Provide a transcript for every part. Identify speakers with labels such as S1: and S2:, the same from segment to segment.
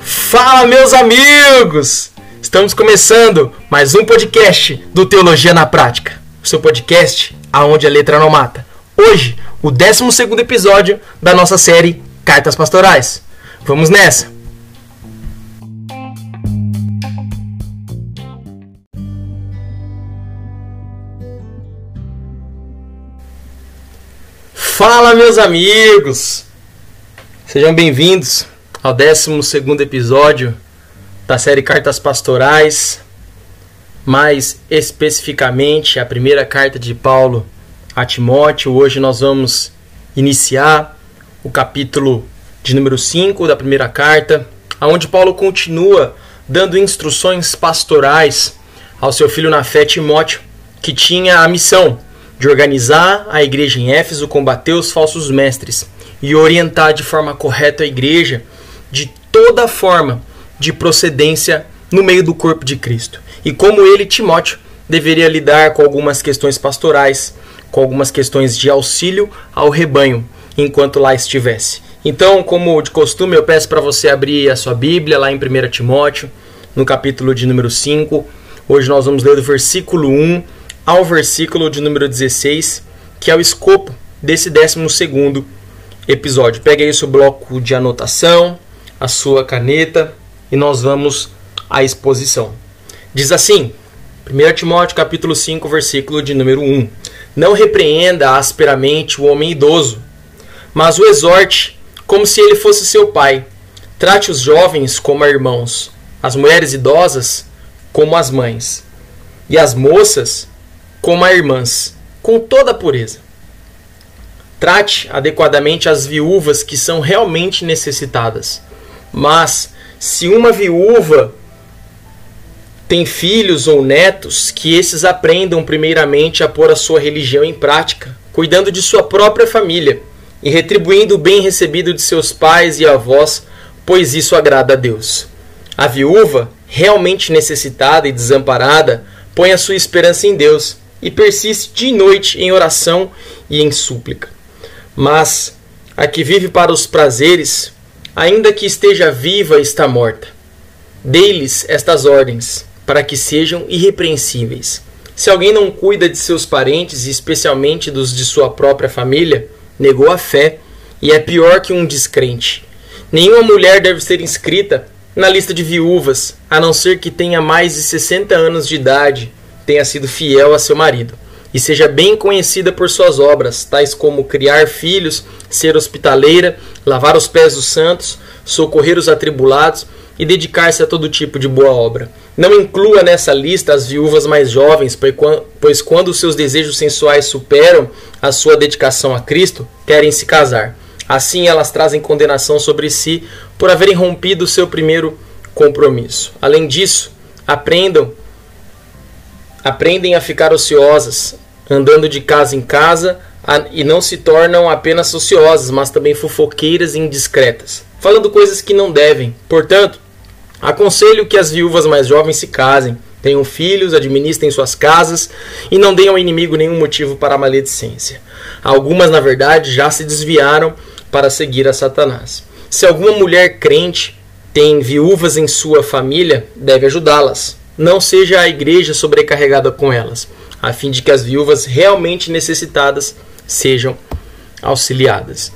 S1: Fala, meus amigos! Estamos começando mais um podcast do Teologia na Prática, o seu podcast aonde a letra não mata. Hoje, o 12 episódio da nossa série Cartas Pastorais. Vamos nessa! Fala, meus amigos! Sejam bem-vindos ao 12 episódio da série Cartas Pastorais, mais especificamente a primeira carta de Paulo a Timóteo. Hoje nós vamos iniciar o capítulo de número 5 da primeira carta, onde Paulo continua dando instruções pastorais ao seu filho na fé Timóteo, que tinha a missão de organizar a igreja em Éfeso, combater os falsos mestres e orientar de forma correta a igreja de toda forma de procedência no meio do corpo de Cristo. E como ele, Timóteo, deveria lidar com algumas questões pastorais, com algumas questões de auxílio ao rebanho enquanto lá estivesse. Então, como de costume, eu peço para você abrir a sua Bíblia lá em 1 Timóteo, no capítulo de número 5. Hoje nós vamos ler do versículo 1 ao versículo de número 16, que é o escopo desse 12 episódio. Pegue aí seu bloco de anotação, a sua caneta e nós vamos à exposição. Diz assim, 1 Timóteo capítulo 5, versículo de número 1. Não repreenda asperamente o homem idoso, mas o exorte como se ele fosse seu pai. Trate os jovens como irmãos, as mulheres idosas como as mães, e as moças como a irmãs, com toda a pureza. Trate adequadamente as viúvas que são realmente necessitadas. Mas, se uma viúva tem filhos ou netos, que esses aprendam primeiramente a pôr a sua religião em prática, cuidando de sua própria família e retribuindo o bem recebido de seus pais e avós, pois isso agrada a Deus. A viúva, realmente necessitada e desamparada, põe a sua esperança em Deus e persiste de noite em oração e em súplica. Mas a que vive para os prazeres, ainda que esteja viva, está morta. Dê-lhes estas ordens, para que sejam irrepreensíveis. Se alguém não cuida de seus parentes, e especialmente dos de sua própria família, negou a fé e é pior que um descrente. Nenhuma mulher deve ser inscrita na lista de viúvas, a não ser que tenha mais de 60 anos de idade tenha sido fiel a seu marido e seja bem conhecida por suas obras, tais como criar filhos, ser hospitaleira, lavar os pés dos santos, socorrer os atribulados e dedicar-se a todo tipo de boa obra. Não inclua nessa lista as viúvas mais jovens, pois quando seus desejos sensuais superam a sua dedicação a Cristo, querem se casar. Assim elas trazem condenação sobre si por haverem rompido seu primeiro compromisso. Além disso, aprendam aprendem a ficar ociosas, andando de casa em casa e não se tornam apenas ociosas, mas também fofoqueiras e indiscretas, falando coisas que não devem. Portanto, aconselho que as viúvas mais jovens se casem, tenham filhos, administrem suas casas e não deem ao inimigo nenhum motivo para a maledicência. Algumas, na verdade, já se desviaram para seguir a Satanás. Se alguma mulher crente tem viúvas em sua família, deve ajudá-las não seja a igreja sobrecarregada com elas, a fim de que as viúvas realmente necessitadas sejam auxiliadas.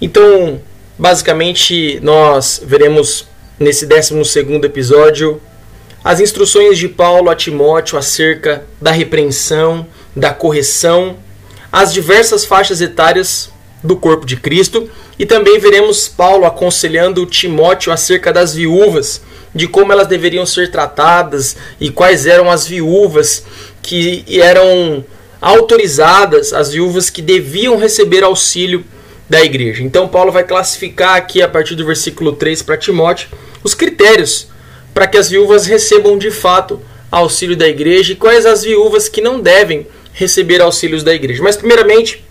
S1: Então, basicamente, nós veremos nesse 12 episódio as instruções de Paulo a Timóteo acerca da repreensão, da correção, as diversas faixas etárias do corpo de Cristo e também veremos Paulo aconselhando Timóteo acerca das viúvas de como elas deveriam ser tratadas e quais eram as viúvas que eram autorizadas, as viúvas que deviam receber auxílio da igreja. Então, Paulo vai classificar aqui, a partir do versículo 3 para Timóteo, os critérios para que as viúvas recebam de fato auxílio da igreja e quais as viúvas que não devem receber auxílios da igreja. Mas, primeiramente,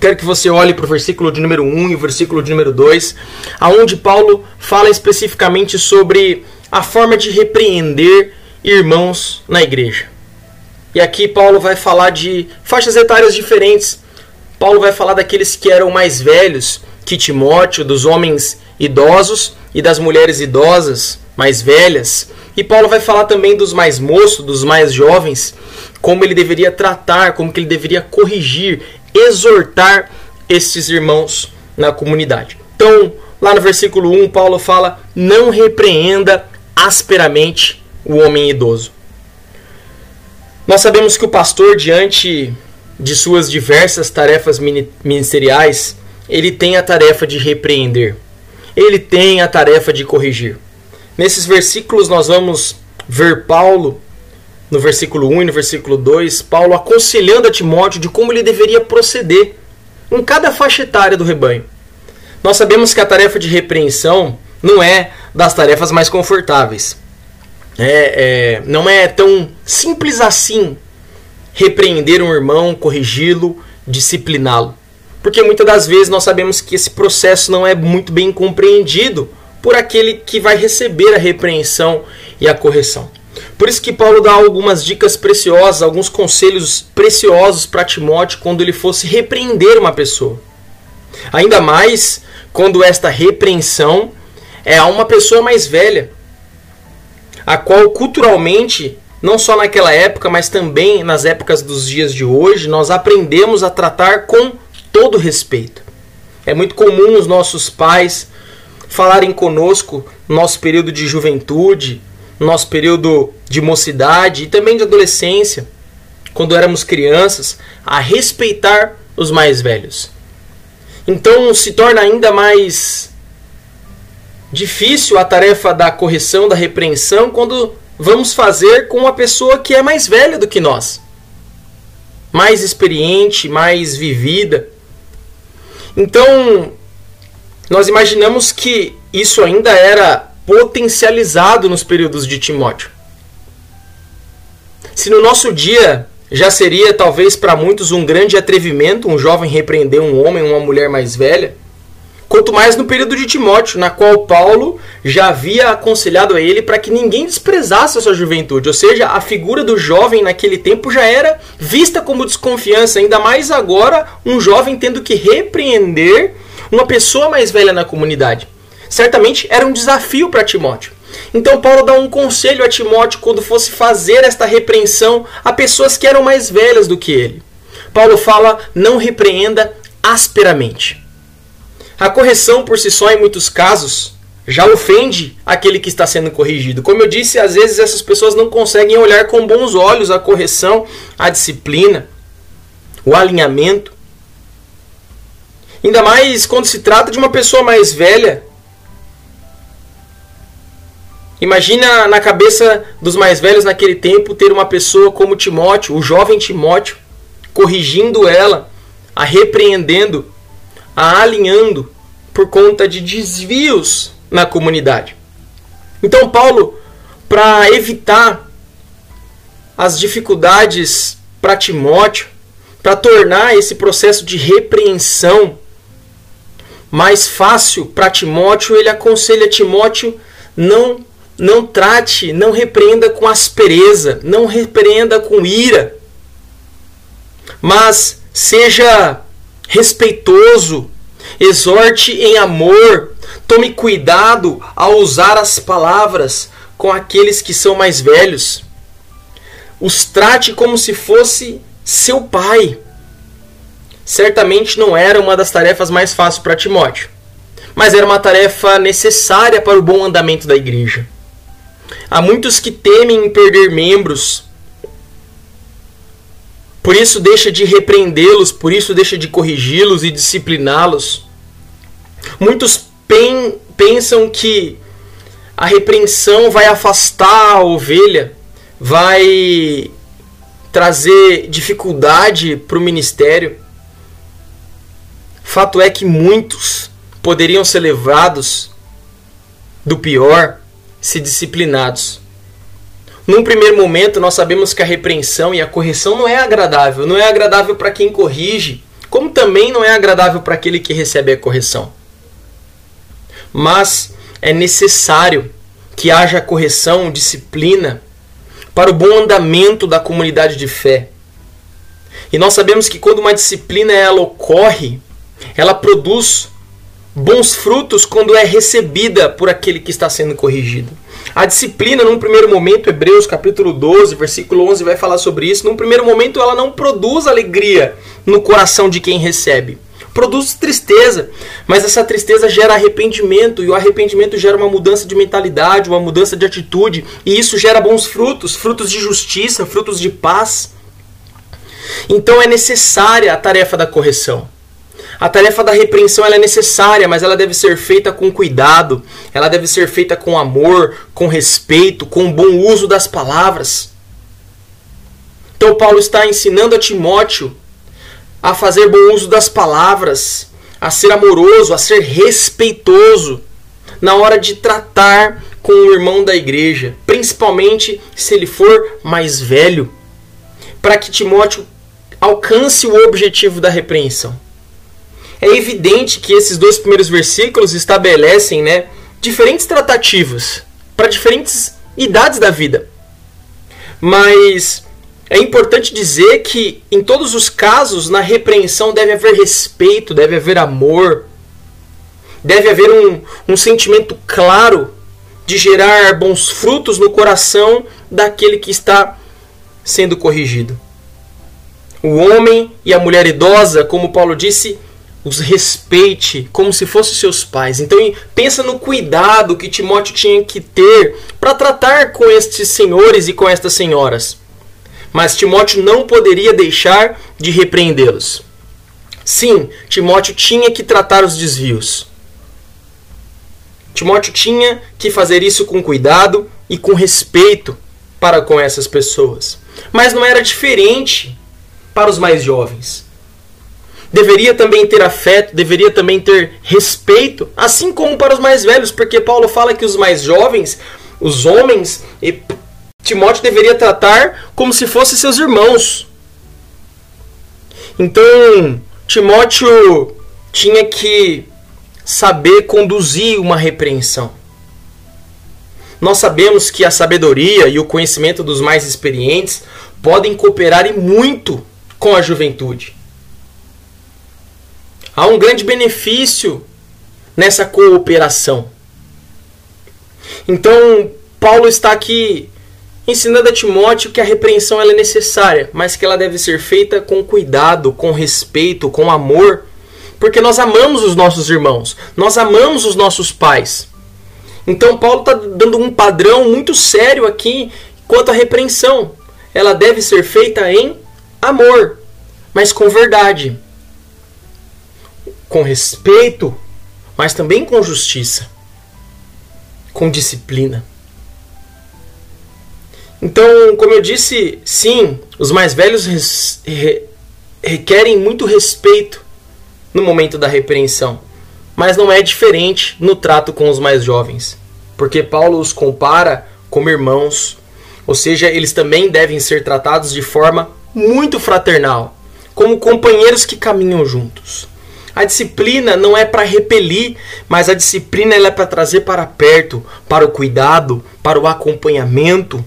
S1: Quero que você olhe para o versículo de número 1 e o versículo de número 2, aonde Paulo fala especificamente sobre a forma de repreender irmãos na igreja. E aqui Paulo vai falar de faixas etárias diferentes Paulo vai falar daqueles que eram mais velhos que Timóteo, dos homens idosos e das mulheres idosas, mais velhas. E Paulo vai falar também dos mais moços, dos mais jovens, como ele deveria tratar, como que ele deveria corrigir, exortar estes irmãos na comunidade. Então, lá no versículo 1, Paulo fala: "Não repreenda asperamente o homem idoso". Nós sabemos que o pastor diante de suas diversas tarefas ministeriais, ele tem a tarefa de repreender. Ele tem a tarefa de corrigir. Nesses versículos nós vamos ver Paulo no versículo 1 e no versículo 2, Paulo aconselhando a Timóteo de como ele deveria proceder em cada faixa etária do rebanho. Nós sabemos que a tarefa de repreensão não é das tarefas mais confortáveis. É, é, não é tão simples assim repreender um irmão, corrigi-lo, discipliná-lo. Porque muitas das vezes nós sabemos que esse processo não é muito bem compreendido por aquele que vai receber a repreensão e a correção. Por isso que Paulo dá algumas dicas preciosas, alguns conselhos preciosos para Timóteo quando ele fosse repreender uma pessoa. Ainda mais quando esta repreensão é a uma pessoa mais velha, a qual culturalmente, não só naquela época, mas também nas épocas dos dias de hoje, nós aprendemos a tratar com todo respeito. É muito comum os nossos pais falarem conosco no nosso período de juventude, nosso período de mocidade e também de adolescência, quando éramos crianças, a respeitar os mais velhos. Então se torna ainda mais difícil a tarefa da correção, da repreensão, quando vamos fazer com uma pessoa que é mais velha do que nós, mais experiente, mais vivida. Então, nós imaginamos que isso ainda era potencializado nos períodos de Timóteo. Se no nosso dia já seria talvez para muitos um grande atrevimento um jovem repreender um homem uma mulher mais velha, quanto mais no período de Timóteo, na qual Paulo já havia aconselhado a ele para que ninguém desprezasse a sua juventude, ou seja, a figura do jovem naquele tempo já era vista como desconfiança, ainda mais agora um jovem tendo que repreender uma pessoa mais velha na comunidade certamente era um desafio para Timóteo. Então Paulo dá um conselho a Timóteo quando fosse fazer esta repreensão a pessoas que eram mais velhas do que ele. Paulo fala: não repreenda asperamente. A correção por si só, em muitos casos, já ofende aquele que está sendo corrigido. Como eu disse, às vezes essas pessoas não conseguem olhar com bons olhos a correção, a disciplina, o alinhamento. Ainda mais quando se trata de uma pessoa mais velha Imagina na cabeça dos mais velhos naquele tempo ter uma pessoa como Timóteo, o jovem Timóteo, corrigindo ela, a repreendendo, a alinhando por conta de desvios na comunidade. Então, Paulo, para evitar as dificuldades para Timóteo, para tornar esse processo de repreensão mais fácil para Timóteo, ele aconselha Timóteo não não trate, não repreenda com aspereza, não repreenda com ira, mas seja respeitoso, exorte em amor, tome cuidado ao usar as palavras com aqueles que são mais velhos. Os trate como se fosse seu pai. Certamente não era uma das tarefas mais fáceis para Timóteo, mas era uma tarefa necessária para o bom andamento da igreja. Há muitos que temem perder membros. Por isso deixa de repreendê-los, por isso deixa de corrigi-los e discipliná-los. Muitos pen pensam que a repreensão vai afastar a ovelha, vai trazer dificuldade para o ministério. Fato é que muitos poderiam ser levados do pior se disciplinados. Num primeiro momento, nós sabemos que a repreensão e a correção não é agradável. Não é agradável para quem corrige, como também não é agradável para aquele que recebe a correção. Mas é necessário que haja correção, disciplina, para o bom andamento da comunidade de fé. E nós sabemos que quando uma disciplina ela ocorre, ela produz bons frutos quando é recebida por aquele que está sendo corrigido. A disciplina, num primeiro momento, Hebreus capítulo 12, versículo 11 vai falar sobre isso. Num primeiro momento, ela não produz alegria no coração de quem recebe. Produz tristeza, mas essa tristeza gera arrependimento e o arrependimento gera uma mudança de mentalidade, uma mudança de atitude, e isso gera bons frutos, frutos de justiça, frutos de paz. Então é necessária a tarefa da correção. A tarefa da repreensão é necessária, mas ela deve ser feita com cuidado, ela deve ser feita com amor, com respeito, com bom uso das palavras. Então, Paulo está ensinando a Timóteo a fazer bom uso das palavras, a ser amoroso, a ser respeitoso na hora de tratar com o irmão da igreja, principalmente se ele for mais velho, para que Timóteo alcance o objetivo da repreensão. É evidente que esses dois primeiros versículos estabelecem né, diferentes tratativas para diferentes idades da vida. Mas é importante dizer que, em todos os casos, na repreensão deve haver respeito, deve haver amor, deve haver um, um sentimento claro de gerar bons frutos no coração daquele que está sendo corrigido. O homem e a mulher idosa, como Paulo disse, os respeite como se fossem seus pais. Então pensa no cuidado que Timóteo tinha que ter para tratar com estes senhores e com estas senhoras. Mas Timóteo não poderia deixar de repreendê-los. Sim, Timóteo tinha que tratar os desvios. Timóteo tinha que fazer isso com cuidado e com respeito para com essas pessoas. Mas não era diferente para os mais jovens deveria também ter afeto, deveria também ter respeito, assim como para os mais velhos, porque Paulo fala que os mais jovens, os homens, e Timóteo deveria tratar como se fossem seus irmãos. Então, Timóteo tinha que saber conduzir uma repreensão. Nós sabemos que a sabedoria e o conhecimento dos mais experientes podem cooperar e muito com a juventude. Há um grande benefício nessa cooperação. Então, Paulo está aqui ensinando a Timóteo que a repreensão é necessária, mas que ela deve ser feita com cuidado, com respeito, com amor, porque nós amamos os nossos irmãos, nós amamos os nossos pais. Então, Paulo está dando um padrão muito sério aqui quanto à repreensão. Ela deve ser feita em amor, mas com verdade com respeito, mas também com justiça, com disciplina. Então, como eu disse, sim, os mais velhos requerem muito respeito no momento da repreensão, mas não é diferente no trato com os mais jovens, porque Paulo os compara como irmãos, ou seja, eles também devem ser tratados de forma muito fraternal, como companheiros que caminham juntos. A disciplina não é para repelir, mas a disciplina é para trazer para perto, para o cuidado, para o acompanhamento,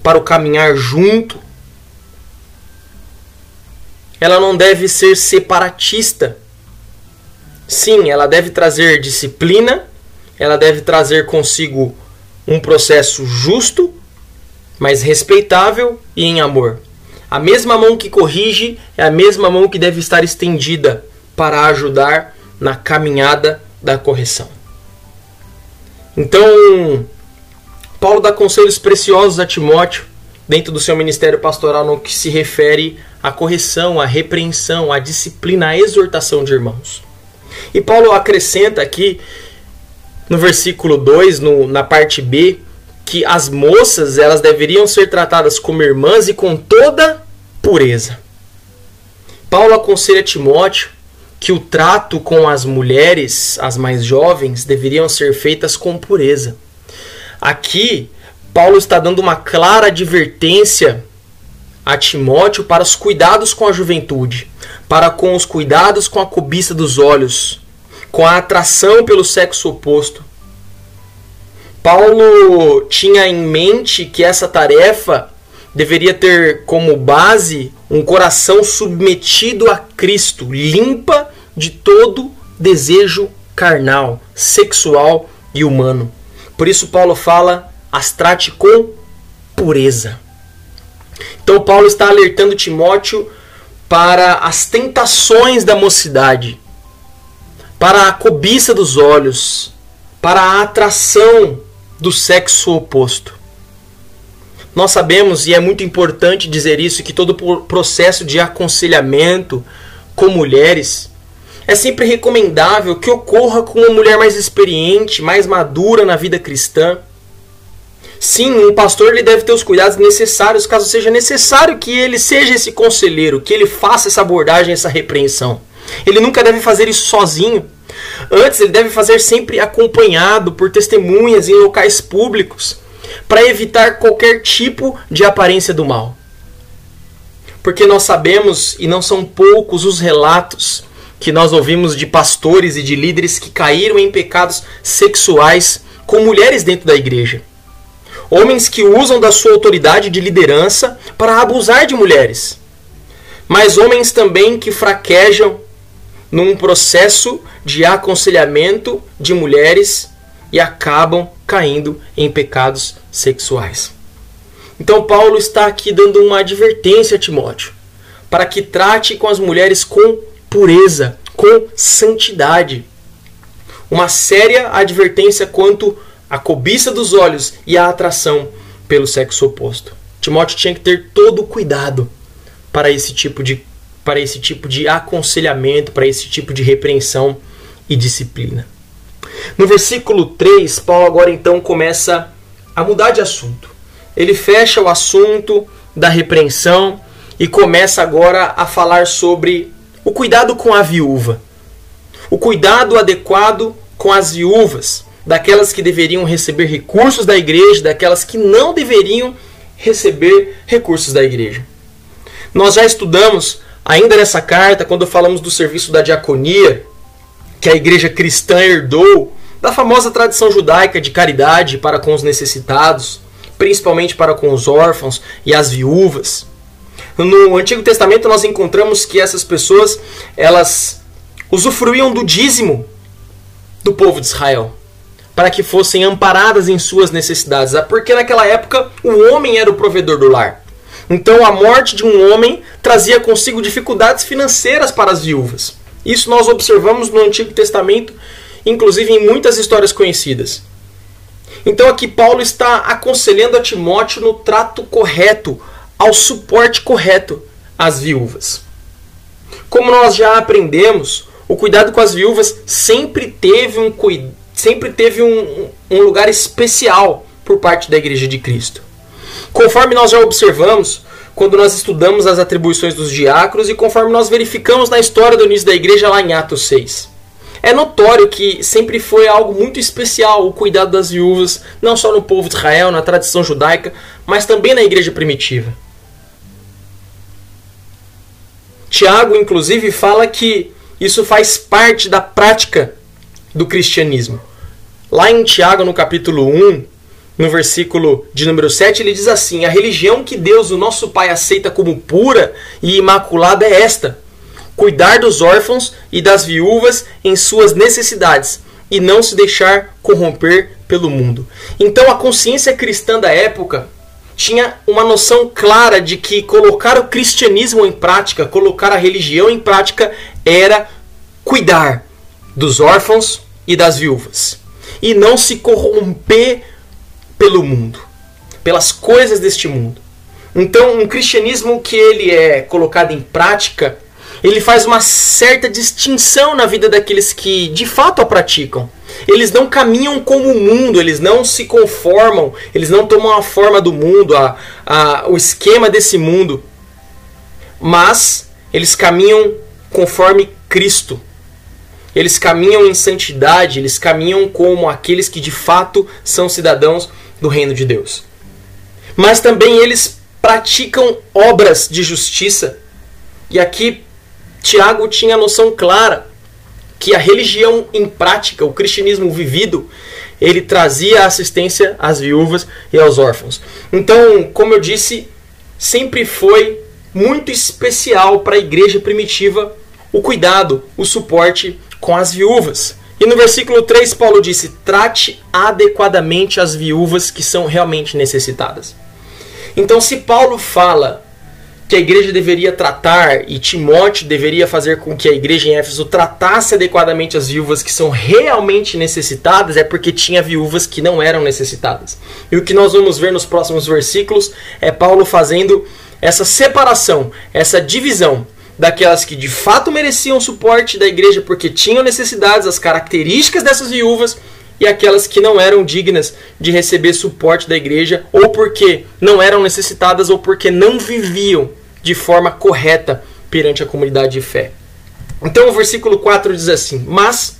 S1: para o caminhar junto. Ela não deve ser separatista. Sim, ela deve trazer disciplina, ela deve trazer consigo um processo justo, mas respeitável e em amor. A mesma mão que corrige é a mesma mão que deve estar estendida para ajudar na caminhada da correção. Então, Paulo dá conselhos preciosos a Timóteo dentro do seu ministério pastoral no que se refere à correção, à repreensão, à disciplina, à exortação de irmãos. E Paulo acrescenta aqui no versículo 2, no, na parte B, que as moças elas deveriam ser tratadas como irmãs e com toda pureza. Paulo aconselha Timóteo que o trato com as mulheres, as mais jovens, deveriam ser feitas com pureza. Aqui, Paulo está dando uma clara advertência a Timóteo para os cuidados com a juventude, para com os cuidados com a cobiça dos olhos, com a atração pelo sexo oposto. Paulo tinha em mente que essa tarefa deveria ter como base um coração submetido a Cristo, limpa de todo desejo carnal, sexual e humano. Por isso Paulo fala: as trate com pureza. Então Paulo está alertando Timóteo para as tentações da mocidade, para a cobiça dos olhos, para a atração do sexo oposto. Nós sabemos, e é muito importante dizer isso, que todo processo de aconselhamento com mulheres é sempre recomendável que ocorra com uma mulher mais experiente, mais madura na vida cristã. Sim, um pastor ele deve ter os cuidados necessários caso seja necessário que ele seja esse conselheiro, que ele faça essa abordagem, essa repreensão. Ele nunca deve fazer isso sozinho. Antes, ele deve fazer sempre acompanhado por testemunhas em locais públicos, para evitar qualquer tipo de aparência do mal. Porque nós sabemos, e não são poucos os relatos que nós ouvimos de pastores e de líderes que caíram em pecados sexuais com mulheres dentro da igreja. Homens que usam da sua autoridade de liderança para abusar de mulheres. Mas homens também que fraquejam num processo de aconselhamento de mulheres e acabam caindo em pecados sexuais. Então, Paulo está aqui dando uma advertência a Timóteo para que trate com as mulheres com pureza, com santidade. Uma séria advertência quanto à cobiça dos olhos e à atração pelo sexo oposto. Timóteo tinha que ter todo o cuidado para esse tipo de para esse tipo de aconselhamento, para esse tipo de repreensão e disciplina. No versículo 3, Paulo agora então começa a mudar de assunto. Ele fecha o assunto da repreensão e começa agora a falar sobre o cuidado com a viúva. O cuidado adequado com as viúvas, daquelas que deveriam receber recursos da igreja, daquelas que não deveriam receber recursos da igreja. Nós já estudamos Ainda nessa carta, quando falamos do serviço da diaconia, que a igreja cristã herdou da famosa tradição judaica de caridade para com os necessitados, principalmente para com os órfãos e as viúvas. No Antigo Testamento nós encontramos que essas pessoas, elas usufruíam do dízimo do povo de Israel, para que fossem amparadas em suas necessidades, porque naquela época o homem era o provedor do lar. Então a morte de um homem trazia consigo dificuldades financeiras para as viúvas. Isso nós observamos no Antigo Testamento, inclusive em muitas histórias conhecidas. Então aqui Paulo está aconselhando a Timóteo no trato correto, ao suporte correto às viúvas. Como nós já aprendemos, o cuidado com as viúvas sempre teve um, sempre teve um, um lugar especial por parte da Igreja de Cristo. Conforme nós já observamos, quando nós estudamos as atribuições dos diáconos e conforme nós verificamos na história do início da igreja lá em Atos 6. É notório que sempre foi algo muito especial o cuidado das viúvas, não só no povo de Israel, na tradição judaica, mas também na igreja primitiva. Tiago, inclusive, fala que isso faz parte da prática do cristianismo. Lá em Tiago, no capítulo 1, no versículo de número 7, ele diz assim: A religião que Deus, o nosso Pai, aceita como pura e imaculada é esta: cuidar dos órfãos e das viúvas em suas necessidades e não se deixar corromper pelo mundo. Então a consciência cristã da época tinha uma noção clara de que colocar o cristianismo em prática, colocar a religião em prática, era cuidar dos órfãos e das viúvas e não se corromper pelo mundo, pelas coisas deste mundo. Então, um cristianismo que ele é colocado em prática, ele faz uma certa distinção na vida daqueles que de fato a praticam. Eles não caminham como o mundo, eles não se conformam, eles não tomam a forma do mundo, a, a, o esquema desse mundo, mas eles caminham conforme Cristo. Eles caminham em santidade, eles caminham como aqueles que de fato são cidadãos do reino de Deus. Mas também eles praticam obras de justiça. E aqui Tiago tinha a noção clara que a religião em prática, o cristianismo vivido, ele trazia assistência às viúvas e aos órfãos. Então, como eu disse, sempre foi muito especial para a igreja primitiva o cuidado, o suporte com as viúvas. E no versículo 3, Paulo disse: trate adequadamente as viúvas que são realmente necessitadas. Então, se Paulo fala que a igreja deveria tratar e Timóteo deveria fazer com que a igreja em Éfeso tratasse adequadamente as viúvas que são realmente necessitadas, é porque tinha viúvas que não eram necessitadas. E o que nós vamos ver nos próximos versículos é Paulo fazendo essa separação, essa divisão daquelas que de fato mereciam suporte da igreja porque tinham necessidades, as características dessas viúvas e aquelas que não eram dignas de receber suporte da igreja, ou porque não eram necessitadas, ou porque não viviam de forma correta perante a comunidade de fé. Então o versículo 4 diz assim: Mas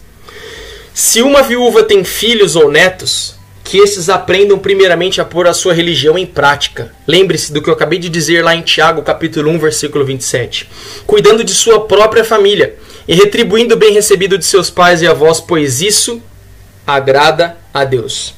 S1: se uma viúva tem filhos ou netos, que esses aprendam primeiramente a pôr a sua religião em prática. Lembre-se do que eu acabei de dizer lá em Tiago, capítulo 1, versículo 27. Cuidando de sua própria família e retribuindo o bem recebido de seus pais e avós, pois isso agrada a Deus.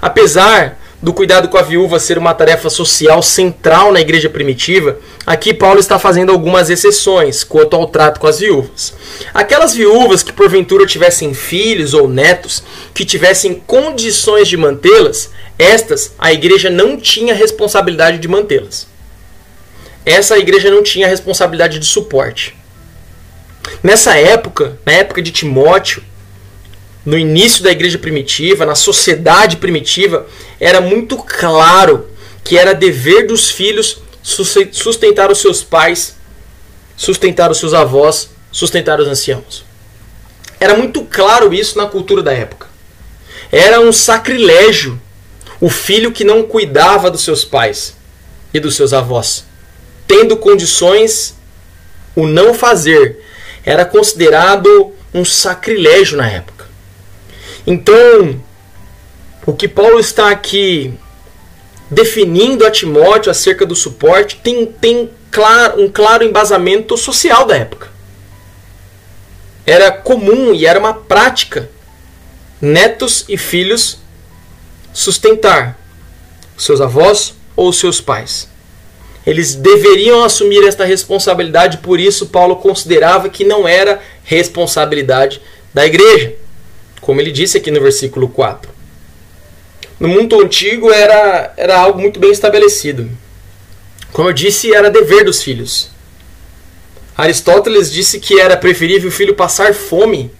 S1: Apesar do cuidado com a viúva ser uma tarefa social central na igreja primitiva, aqui Paulo está fazendo algumas exceções quanto ao trato com as viúvas. Aquelas viúvas que porventura tivessem filhos ou netos que tivessem condições de mantê-las, estas a igreja não tinha responsabilidade de mantê-las. Essa igreja não tinha responsabilidade de suporte. Nessa época, na época de Timóteo, no início da igreja primitiva, na sociedade primitiva, era muito claro que era dever dos filhos sustentar os seus pais, sustentar os seus avós, sustentar os anciãos. Era muito claro isso na cultura da época. Era um sacrilégio o filho que não cuidava dos seus pais e dos seus avós. Tendo condições, o não fazer era considerado um sacrilégio na época. Então, o que Paulo está aqui definindo a Timóteo acerca do suporte tem, tem um claro embasamento social da época. Era comum e era uma prática netos e filhos sustentar seus avós ou seus pais. Eles deveriam assumir esta responsabilidade, por isso Paulo considerava que não era responsabilidade da igreja como ele disse aqui no versículo 4. No mundo antigo era, era algo muito bem estabelecido. Como eu disse, era dever dos filhos. Aristóteles disse que era preferível o filho passar fome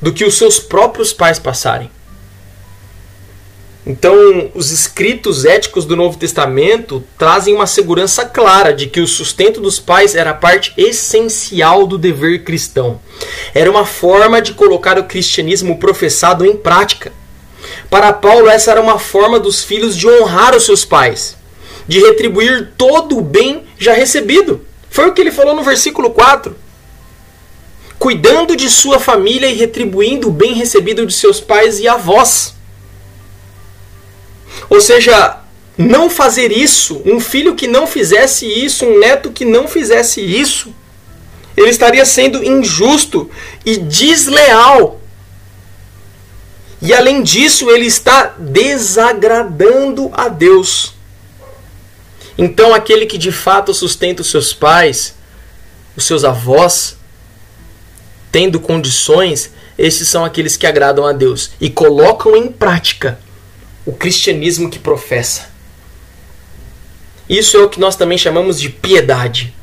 S1: do que os seus próprios pais passarem. Então, os escritos éticos do Novo Testamento trazem uma segurança clara de que o sustento dos pais era parte essencial do dever cristão. Era uma forma de colocar o cristianismo professado em prática. Para Paulo, essa era uma forma dos filhos de honrar os seus pais, de retribuir todo o bem já recebido. Foi o que ele falou no versículo 4. Cuidando de sua família e retribuindo o bem recebido de seus pais e avós. Ou seja, não fazer isso, um filho que não fizesse isso, um neto que não fizesse isso, ele estaria sendo injusto e desleal. E além disso, ele está desagradando a Deus. Então, aquele que de fato sustenta os seus pais, os seus avós, tendo condições, esses são aqueles que agradam a Deus e colocam em prática o cristianismo que professa. Isso é o que nós também chamamos de piedade.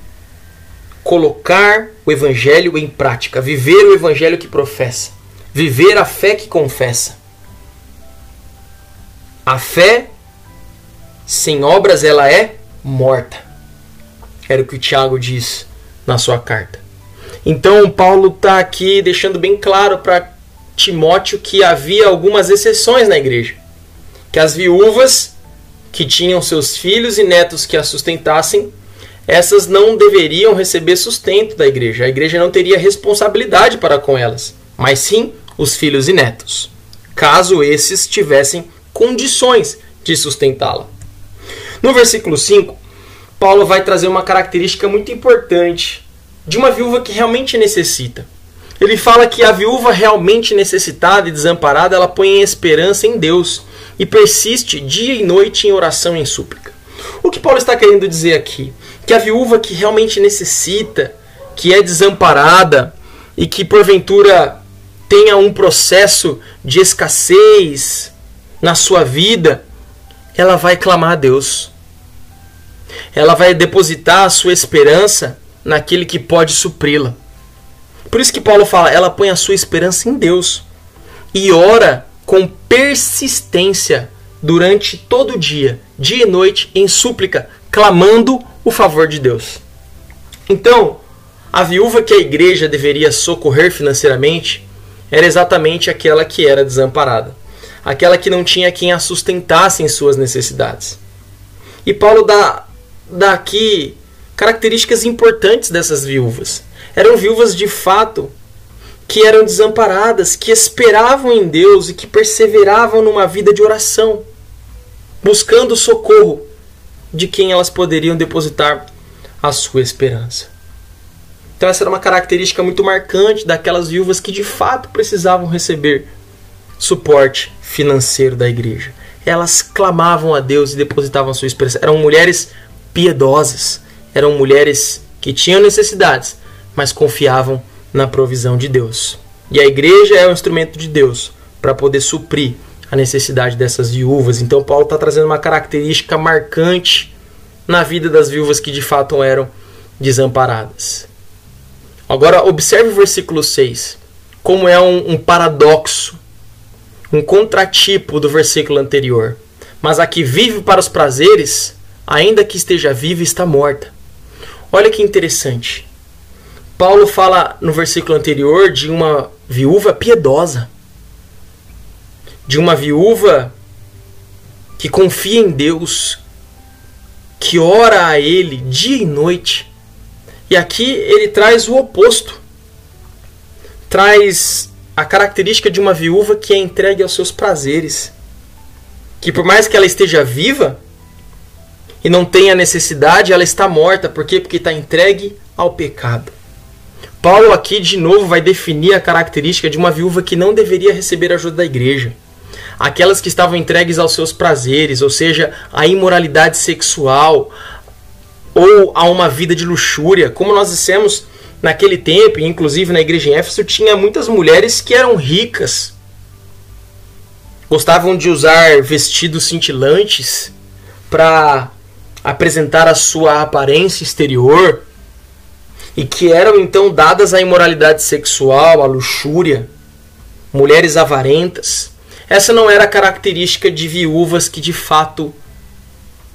S1: Colocar o evangelho em prática, viver o evangelho que professa, viver a fé que confessa. A fé sem obras ela é morta. Era o que o Tiago diz na sua carta. Então Paulo está aqui deixando bem claro para Timóteo que havia algumas exceções na igreja que as viúvas que tinham seus filhos e netos que a sustentassem, essas não deveriam receber sustento da igreja. A igreja não teria responsabilidade para com elas, mas sim os filhos e netos, caso esses tivessem condições de sustentá-la. No versículo 5, Paulo vai trazer uma característica muito importante de uma viúva que realmente necessita. Ele fala que a viúva realmente necessitada e desamparada, ela põe esperança em Deus e persiste dia e noite em oração e em súplica. O que Paulo está querendo dizer aqui? que a viúva que realmente necessita, que é desamparada e que porventura tenha um processo de escassez na sua vida, ela vai clamar a Deus. Ela vai depositar a sua esperança naquele que pode supri-la. Por isso que Paulo fala, ela põe a sua esperança em Deus e ora com persistência durante todo o dia, dia e noite, em súplica, clamando o favor de Deus. Então, a viúva que a igreja deveria socorrer financeiramente era exatamente aquela que era desamparada, aquela que não tinha quem a sustentasse em suas necessidades. E Paulo dá, dá aqui características importantes dessas viúvas. Eram viúvas de fato que eram desamparadas, que esperavam em Deus e que perseveravam numa vida de oração, buscando socorro de quem elas poderiam depositar a sua esperança. Então, essa era uma característica muito marcante daquelas viúvas que de fato precisavam receber suporte financeiro da igreja. Elas clamavam a Deus e depositavam a sua esperança. Eram mulheres piedosas, eram mulheres que tinham necessidades, mas confiavam na provisão de Deus. E a igreja é o instrumento de Deus para poder suprir a necessidade dessas viúvas. Então, Paulo está trazendo uma característica marcante na vida das viúvas que de fato eram desamparadas. Agora, observe o versículo 6, como é um, um paradoxo, um contratipo do versículo anterior. Mas a que vive para os prazeres, ainda que esteja viva, está morta. Olha que interessante. Paulo fala no versículo anterior de uma viúva piedosa, de uma viúva que confia em Deus, que ora a Ele dia e noite. E aqui ele traz o oposto. Traz a característica de uma viúva que é entregue aos seus prazeres. Que por mais que ela esteja viva e não tenha necessidade, ela está morta. Por quê? Porque está entregue ao pecado. Paulo aqui de novo vai definir a característica de uma viúva que não deveria receber ajuda da igreja. Aquelas que estavam entregues aos seus prazeres, ou seja, à imoralidade sexual ou a uma vida de luxúria. Como nós dissemos naquele tempo, inclusive na igreja em Éfeso, tinha muitas mulheres que eram ricas, gostavam de usar vestidos cintilantes para apresentar a sua aparência exterior e que eram então dadas à imoralidade sexual, à luxúria, mulheres avarentas. Essa não era a característica de viúvas que de fato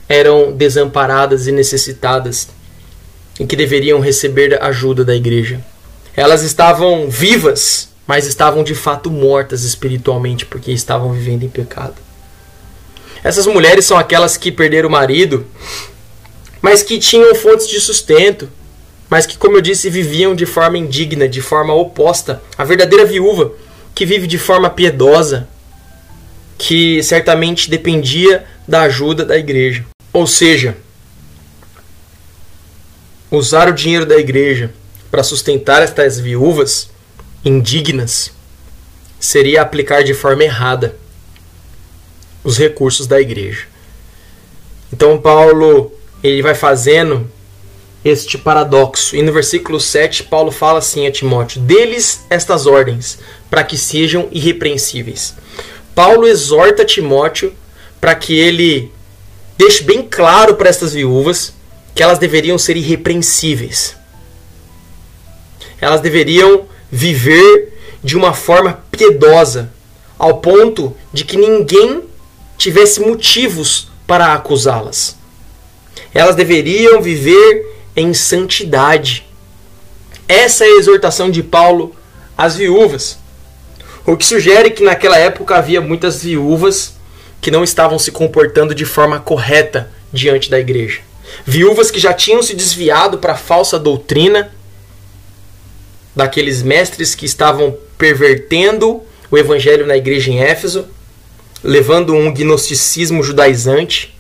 S1: eram desamparadas e necessitadas e que deveriam receber ajuda da igreja. Elas estavam vivas, mas estavam de fato mortas espiritualmente porque estavam vivendo em pecado. Essas mulheres são aquelas que perderam o marido, mas que tinham fontes de sustento, mas que, como eu disse, viviam de forma indigna, de forma oposta. A verdadeira viúva, que vive de forma piedosa, que certamente dependia da ajuda da igreja. Ou seja, usar o dinheiro da igreja para sustentar estas viúvas indignas seria aplicar de forma errada os recursos da igreja. Então Paulo ele vai fazendo este paradoxo. E no versículo 7, Paulo fala assim a Timóteo: Deles estas ordens, para que sejam irrepreensíveis. Paulo exorta Timóteo para que ele deixe bem claro para estas viúvas que elas deveriam ser irrepreensíveis. Elas deveriam viver de uma forma piedosa, ao ponto de que ninguém tivesse motivos para acusá-las. Elas deveriam viver em santidade. Essa é a exortação de Paulo às viúvas. O que sugere que naquela época havia muitas viúvas que não estavam se comportando de forma correta diante da igreja. Viúvas que já tinham se desviado para a falsa doutrina daqueles mestres que estavam pervertendo o evangelho na igreja em Éfeso, levando um gnosticismo judaizante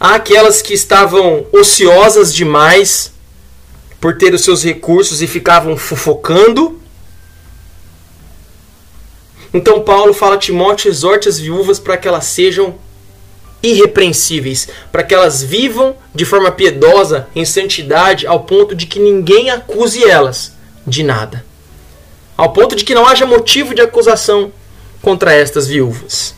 S1: Há aquelas que estavam ociosas demais por ter os seus recursos e ficavam fofocando. Então Paulo fala a Timóteo, exorte as viúvas para que elas sejam irrepreensíveis, para que elas vivam de forma piedosa, em santidade, ao ponto de que ninguém acuse elas de nada. Ao ponto de que não haja motivo de acusação contra estas viúvas.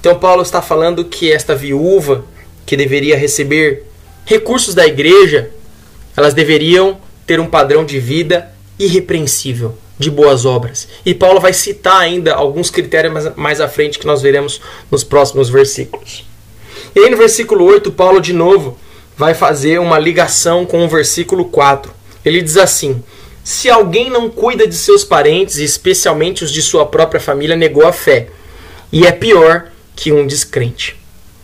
S1: Então, Paulo está falando que esta viúva, que deveria receber recursos da igreja, elas deveriam ter um padrão de vida irrepreensível, de boas obras. E Paulo vai citar ainda alguns critérios mais, à frente que nós veremos nos próximos versículos. E aí no versículo 8, Paulo de novo vai fazer uma ligação com o versículo 4. Ele diz assim: Se alguém não cuida de seus parentes, especialmente os de sua própria família, negou a fé, e é pior que um descrente.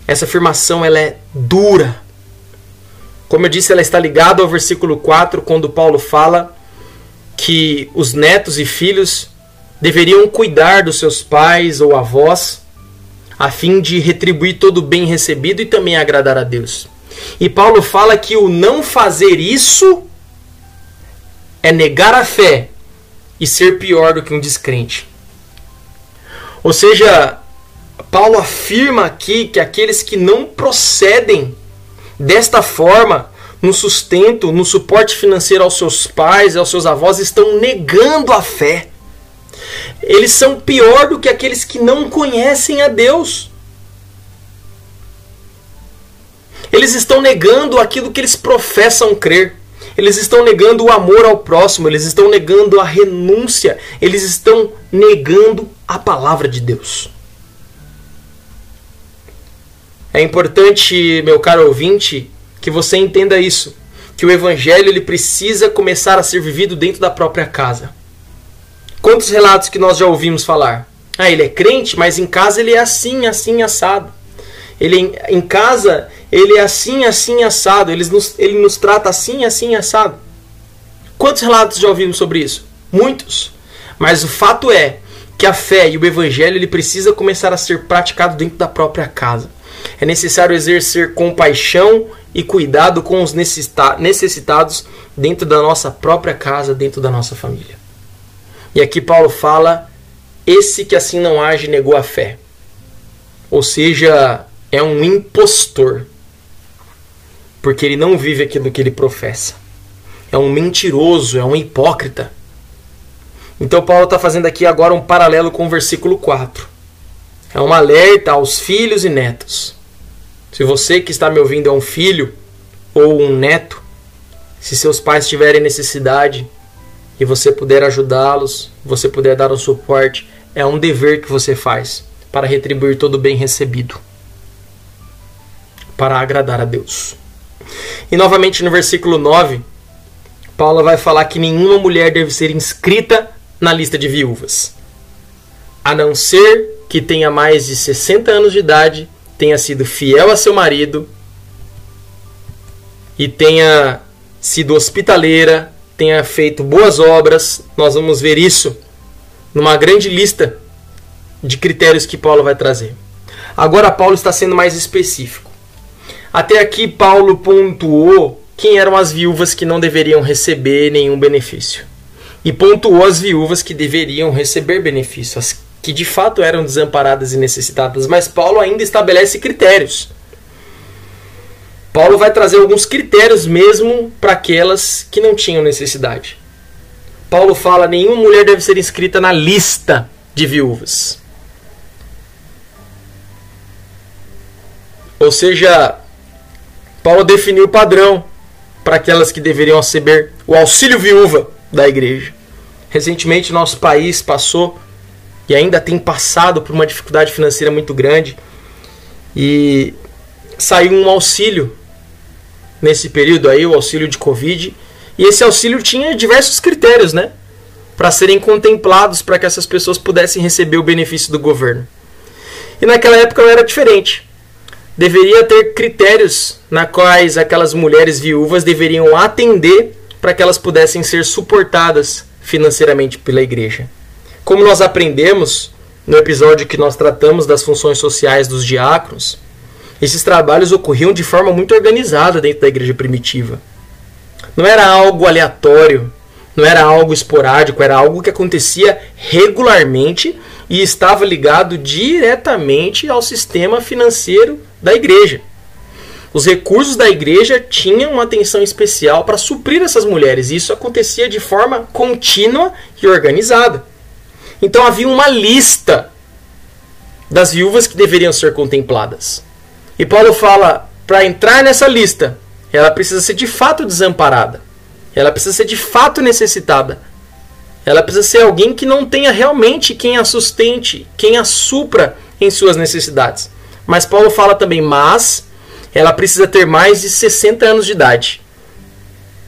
S1: Essa afirmação ela é dura. Como eu disse, ela está ligada ao versículo 4, quando Paulo fala que os netos e filhos deveriam cuidar dos seus pais ou avós a fim de retribuir todo o bem recebido e também agradar a Deus. E Paulo fala que o não fazer isso é negar a fé e ser pior do que um descrente. Ou seja, Paulo afirma aqui que aqueles que não procedem desta forma no sustento, no suporte financeiro aos seus pais, aos seus avós, estão negando a fé eles são pior do que aqueles que não conhecem a Deus. Eles estão negando aquilo que eles professam crer. Eles estão negando o amor ao próximo, eles estão negando a renúncia, eles estão negando a palavra de Deus. É importante, meu caro ouvinte, que você entenda isso, que o evangelho ele precisa começar a ser vivido dentro da própria casa. Quantos relatos que nós já ouvimos falar? Ah, ele é crente, mas em casa ele é assim, assim, assado. Ele em casa ele é assim, assim, assado. Ele nos, ele nos trata assim, assim, assado. Quantos relatos já ouvimos sobre isso? Muitos. Mas o fato é que a fé e o evangelho ele precisa começar a ser praticado dentro da própria casa. É necessário exercer compaixão e cuidado com os necessitados dentro da nossa própria casa, dentro da nossa família. E aqui Paulo fala: esse que assim não age negou a fé. Ou seja, é um impostor. Porque ele não vive aquilo que ele professa. É um mentiroso, é um hipócrita. Então Paulo está fazendo aqui agora um paralelo com o versículo 4. É um alerta aos filhos e netos. Se você que está me ouvindo é um filho ou um neto, se seus pais tiverem necessidade, e você puder ajudá-los, você puder dar um suporte, é um dever que você faz para retribuir todo o bem recebido, para agradar a Deus. E novamente no versículo 9, Paulo vai falar que nenhuma mulher deve ser inscrita na lista de viúvas, a não ser que tenha mais de 60 anos de idade, tenha sido fiel a seu marido e tenha sido hospitaleira, tenha feito boas obras. Nós vamos ver isso numa grande lista de critérios que Paulo vai trazer. Agora, Paulo está sendo mais específico. Até aqui, Paulo pontuou quem eram as viúvas que não deveriam receber nenhum benefício. E pontuou as viúvas que deveriam receber benefício, as que de fato eram desamparadas e necessitadas. Mas Paulo ainda estabelece critérios. Paulo vai trazer alguns critérios mesmo para aquelas que não tinham necessidade. Paulo fala: nenhuma mulher deve ser inscrita na lista de viúvas. Ou seja, Paulo definiu o padrão para aquelas que deveriam receber o auxílio viúva da igreja. Recentemente, nosso país passou e ainda tem passado por uma dificuldade financeira muito grande e saiu um auxílio nesse período aí, o auxílio de Covid. E esse auxílio tinha diversos critérios, né? Para serem contemplados para que essas pessoas pudessem receber o benefício do governo. E naquela época era diferente. Deveria ter critérios na quais aquelas mulheres viúvas deveriam atender para que elas pudessem ser suportadas financeiramente pela igreja. Como nós aprendemos no episódio que nós tratamos das funções sociais dos diáconos, esses trabalhos ocorriam de forma muito organizada dentro da igreja primitiva. Não era algo aleatório, não era algo esporádico, era algo que acontecia regularmente e estava ligado diretamente ao sistema financeiro da igreja. Os recursos da igreja tinham uma atenção especial para suprir essas mulheres, e isso acontecia de forma contínua e organizada. Então havia uma lista das viúvas que deveriam ser contempladas. E Paulo fala: para entrar nessa lista, ela precisa ser de fato desamparada, ela precisa ser de fato necessitada, ela precisa ser alguém que não tenha realmente quem a sustente, quem a supra em suas necessidades. Mas Paulo fala também, mas ela precisa ter mais de 60 anos de idade.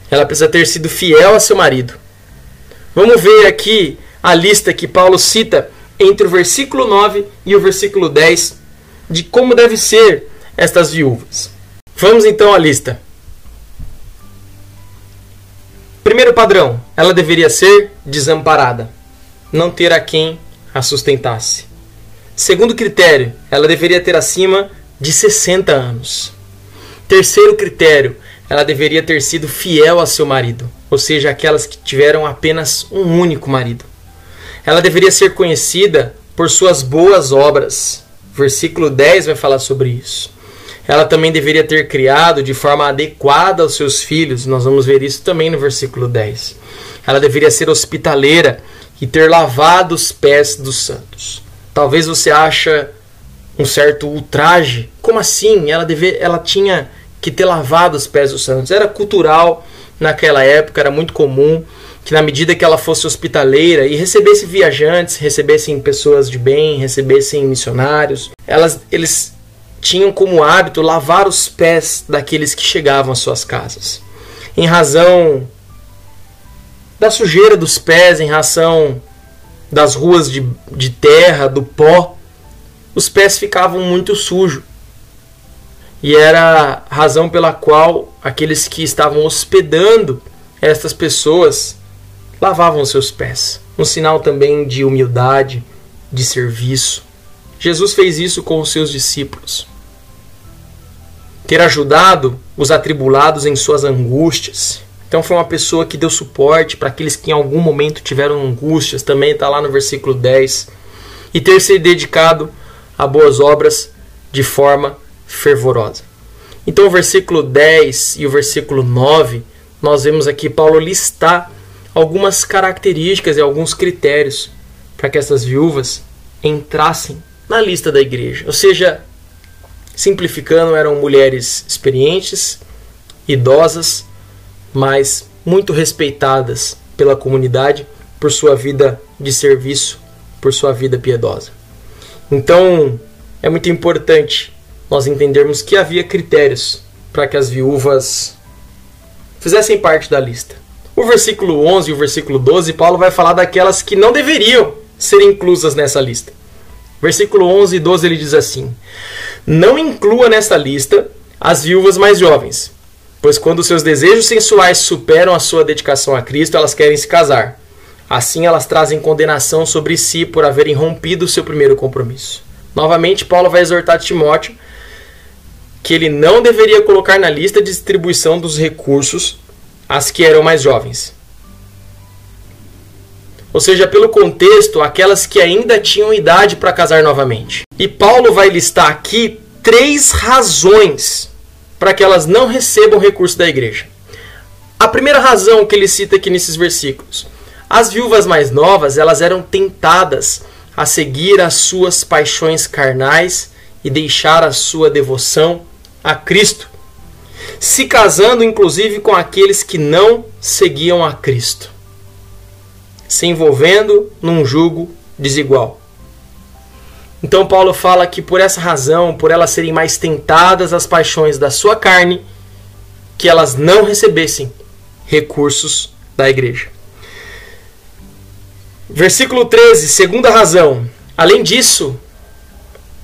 S1: Ela precisa ter sido fiel a seu marido. Vamos ver aqui a lista que Paulo cita entre o versículo 9 e o versículo 10 de como deve ser estas viúvas. Vamos então à lista. Primeiro padrão, ela deveria ser desamparada, não ter a quem a sustentasse. Segundo critério, ela deveria ter acima de 60 anos. Terceiro critério, ela deveria ter sido fiel a seu marido, ou seja, aquelas que tiveram apenas um único marido. Ela deveria ser conhecida por suas boas obras. Versículo 10 vai falar sobre isso. Ela também deveria ter criado de forma adequada aos seus filhos. Nós vamos ver isso também no versículo 10. Ela deveria ser hospitaleira e ter lavado os pés dos santos. Talvez você acha um certo ultraje. Como assim? Ela, deve, ela tinha que ter lavado os pés dos santos. Era cultural naquela época, era muito comum que na medida que ela fosse hospitaleira e recebesse viajantes, recebessem pessoas de bem, recebessem missionários, elas, eles tinham como hábito lavar os pés daqueles que chegavam às suas casas. Em razão da sujeira dos pés, em razão das ruas de, de terra, do pó, os pés ficavam muito sujos e era a razão pela qual aqueles que estavam hospedando estas pessoas lavavam seus pés. Um sinal também de humildade, de serviço. Jesus fez isso com os seus discípulos. Ter ajudado os atribulados em suas angústias. Então foi uma pessoa que deu suporte para aqueles que em algum momento tiveram angústias, também está lá no versículo 10. E ter se dedicado a boas obras de forma fervorosa. Então, o versículo 10 e o versículo 9, nós vemos aqui Paulo listar algumas características e alguns critérios para que essas viúvas entrassem na lista da igreja. Ou seja, simplificando, eram mulheres experientes, idosas, mas muito respeitadas pela comunidade por sua vida de serviço, por sua vida piedosa. Então, é muito importante nós entendermos que havia critérios para que as viúvas fizessem parte da lista. O versículo 11 e o versículo 12, Paulo vai falar daquelas que não deveriam ser inclusas nessa lista. Versículo 11 e 12 ele diz assim: Não inclua nessa lista as viúvas mais jovens, pois quando seus desejos sensuais superam a sua dedicação a Cristo, elas querem se casar. Assim elas trazem condenação sobre si por haverem rompido o seu primeiro compromisso. Novamente, Paulo vai exortar Timóteo que ele não deveria colocar na lista de distribuição dos recursos as que eram mais jovens. Ou seja, pelo contexto, aquelas que ainda tinham idade para casar novamente. E Paulo vai listar aqui três razões para que elas não recebam recurso da igreja. A primeira razão que ele cita aqui nesses versículos: as viúvas mais novas, elas eram tentadas a seguir as suas paixões carnais e deixar a sua devoção a Cristo, se casando inclusive com aqueles que não seguiam a Cristo, se envolvendo num jugo desigual. Então Paulo fala que por essa razão, por elas serem mais tentadas às paixões da sua carne, que elas não recebessem recursos da igreja. Versículo 13, segunda razão. Além disso,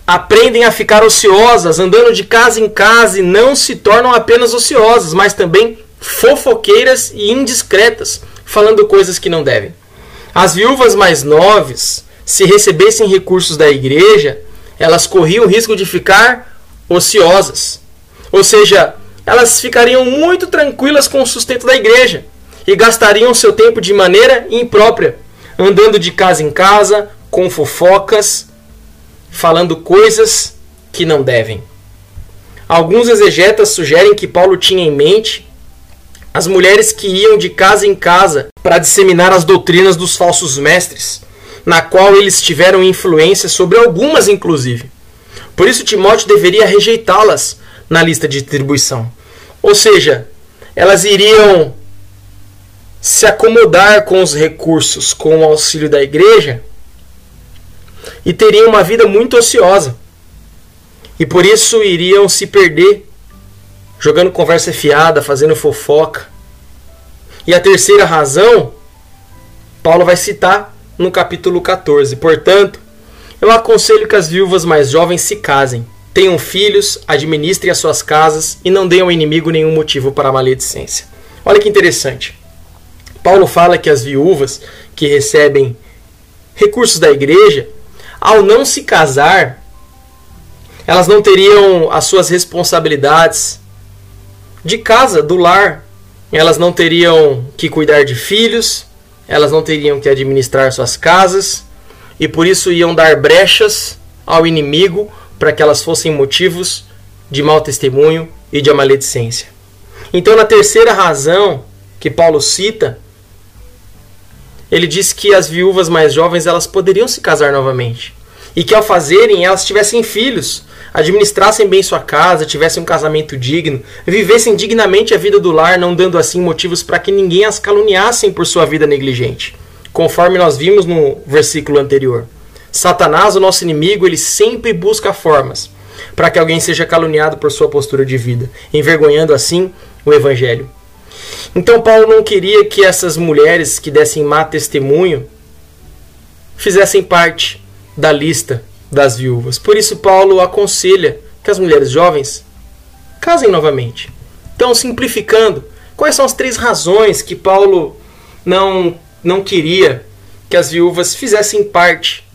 S1: aprendem a ficar ociosas, andando de casa em casa e não se tornam apenas ociosas, mas também fofoqueiras e indiscretas, falando coisas que não devem. As viúvas mais novas, se recebessem recursos da igreja, elas corriam o risco de ficar ociosas. Ou seja, elas ficariam muito tranquilas com o sustento da igreja e gastariam seu tempo de maneira imprópria, andando de casa em casa, com fofocas, falando coisas que não devem. Alguns exegetas sugerem que Paulo tinha em mente as mulheres que iam de casa em casa para disseminar as doutrinas dos falsos mestres, na qual eles tiveram influência sobre algumas, inclusive. Por isso, Timóteo deveria rejeitá-las na lista de distribuição. Ou seja, elas iriam se acomodar com os recursos, com o auxílio da igreja e teriam uma vida muito ociosa. E por isso iriam se perder jogando conversa fiada, fazendo fofoca. E a terceira razão, Paulo vai citar no capítulo 14. Portanto, eu aconselho que as viúvas mais jovens se casem, tenham filhos, administrem as suas casas e não deem ao inimigo nenhum motivo para a maledicência. Olha que interessante. Paulo fala que as viúvas que recebem recursos da igreja, ao não se casar, elas não teriam as suas responsabilidades de casa, do lar. Elas não teriam que cuidar de filhos, elas não teriam que administrar suas casas e por isso iam dar brechas ao inimigo para que elas fossem motivos de mau testemunho e de maledicência. Então, na terceira razão que Paulo cita, ele diz que as viúvas mais jovens elas poderiam se casar novamente e que ao fazerem elas tivessem filhos, administrassem bem sua casa, tivessem um casamento digno, vivessem dignamente a vida do lar, não dando assim motivos para que ninguém as caluniassem por sua vida negligente. Conforme nós vimos no versículo anterior. Satanás, o nosso inimigo, ele sempre busca formas para que alguém seja caluniado por sua postura de vida, envergonhando assim o evangelho. Então Paulo não queria que essas mulheres que dessem má testemunho fizessem parte da lista das viúvas. Por isso, Paulo aconselha que as mulheres jovens casem novamente. Então, simplificando, quais são as três razões que Paulo não, não queria que as viúvas fizessem parte,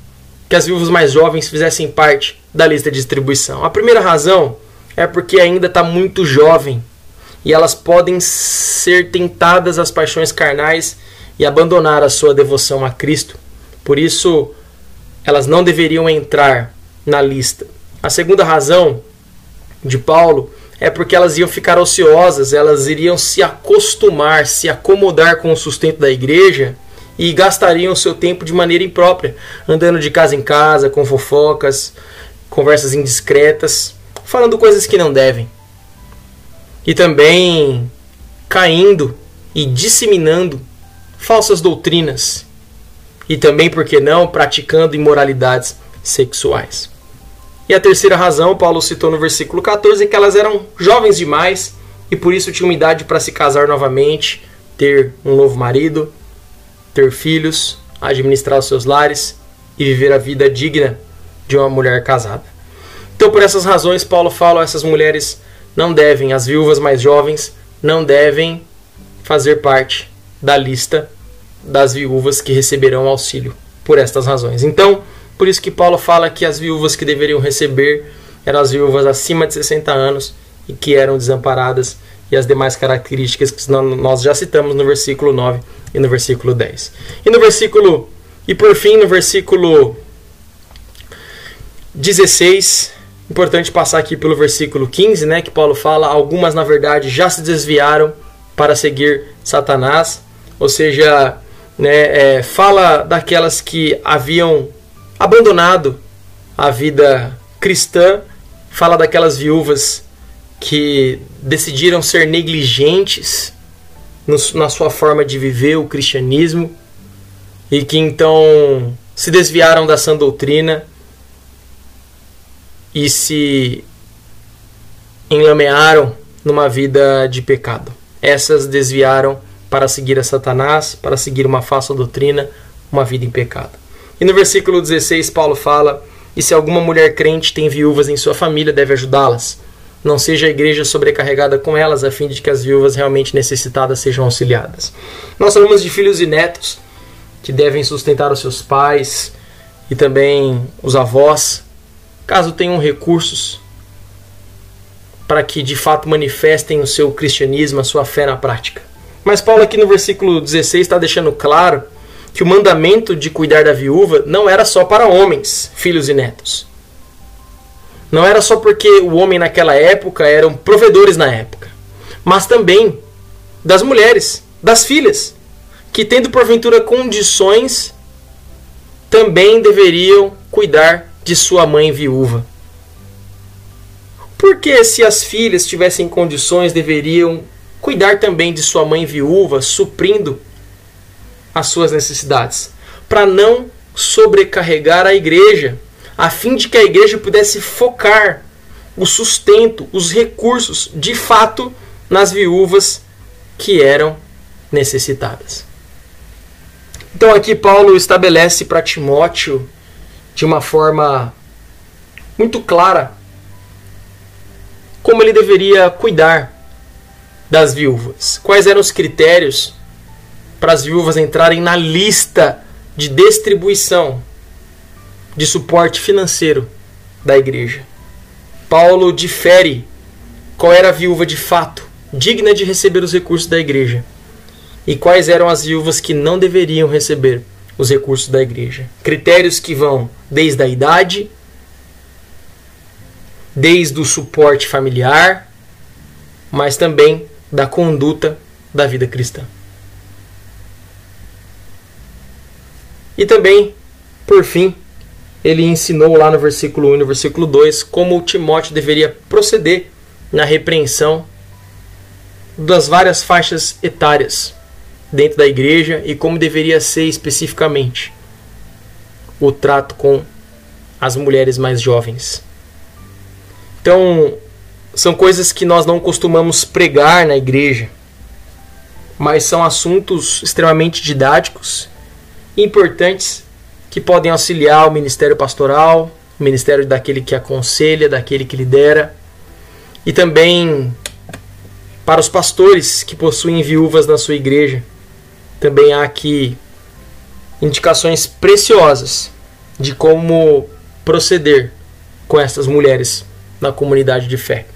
S1: que as viúvas mais jovens fizessem parte da lista de distribuição? A primeira razão é porque ainda está muito jovem e elas podem ser tentadas às paixões carnais e abandonar a sua devoção a Cristo. Por isso, elas não deveriam entrar na lista. A segunda razão de Paulo é porque elas iam ficar ociosas, elas iriam se acostumar, se acomodar com o sustento da igreja e gastariam o seu tempo de maneira imprópria, andando de casa em casa, com fofocas, conversas indiscretas, falando coisas que não devem. E também caindo e disseminando falsas doutrinas e também, por que não, praticando imoralidades sexuais. E a terceira razão, Paulo citou no versículo 14, é que elas eram jovens demais e por isso tinham idade para se casar novamente, ter um novo marido, ter filhos, administrar os seus lares e viver a vida digna de uma mulher casada. Então, por essas razões, Paulo fala: essas mulheres não devem, as viúvas mais jovens, não devem fazer parte da lista das viúvas que receberão auxílio por estas razões. Então, por isso que Paulo fala que as viúvas que deveriam receber eram as viúvas acima de 60 anos e que eram desamparadas e as demais características que nós já citamos no versículo 9 e no versículo 10. E no versículo e por fim no versículo 16, importante passar aqui pelo versículo 15, né, que Paulo fala, algumas na verdade já se desviaram para seguir Satanás, ou seja, né, é, fala daquelas que haviam abandonado a vida cristã, fala daquelas viúvas que decidiram ser negligentes no, na sua forma de viver o cristianismo e que então se desviaram da sã doutrina e se enlamearam numa vida de pecado. Essas desviaram para seguir a Satanás, para seguir uma falsa doutrina, uma vida em pecado. E no versículo 16, Paulo fala: E se alguma mulher crente tem viúvas em sua família, deve ajudá-las. Não seja a igreja sobrecarregada com elas, a fim de que as viúvas realmente necessitadas sejam auxiliadas. Nós falamos de filhos e netos que devem sustentar os seus pais e também os avós, caso tenham recursos para que de fato manifestem o seu cristianismo, a sua fé na prática. Mas Paulo aqui no versículo 16 está deixando claro que o mandamento de cuidar da viúva não era só para homens, filhos e netos. Não era só porque o homem naquela época eram provedores na época, mas também das mulheres, das filhas, que tendo porventura condições, também deveriam cuidar de sua mãe viúva. Porque se as filhas tivessem condições, deveriam cuidar também de sua mãe viúva, suprindo as suas necessidades, para não sobrecarregar a igreja, a fim de que a igreja pudesse focar o sustento, os recursos, de fato, nas viúvas que eram necessitadas. Então aqui Paulo estabelece para Timóteo de uma forma muito clara como ele deveria cuidar das viúvas. Quais eram os critérios para as viúvas entrarem na lista de distribuição de suporte financeiro da igreja. Paulo difere qual era a viúva de fato, digna de receber os recursos da igreja, e quais eram as viúvas que não deveriam receber os recursos da igreja. Critérios que vão desde a idade, desde o suporte familiar, mas também da conduta da vida cristã. E também, por fim, ele ensinou lá no versículo 1 e no versículo 2 como Timóteo deveria proceder na repreensão das várias faixas etárias dentro da igreja e como deveria ser especificamente o trato com as mulheres mais jovens. Então, são coisas que nós não costumamos pregar na igreja, mas são assuntos extremamente didáticos importantes que podem auxiliar o ministério pastoral, o ministério daquele que aconselha, daquele que lidera, e também para os pastores que possuem viúvas na sua igreja. Também há aqui indicações preciosas de como proceder com essas mulheres na comunidade de fé.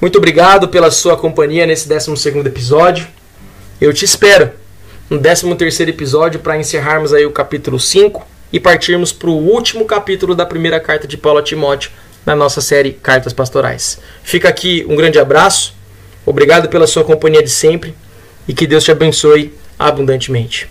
S1: Muito obrigado pela sua companhia nesse 12 episódio. Eu te espero no 13 episódio para encerrarmos aí o capítulo 5 e partirmos para o último capítulo da primeira carta de Paulo a Timóteo na nossa série Cartas Pastorais. Fica aqui um grande abraço, obrigado pela sua companhia de sempre e que Deus te abençoe abundantemente.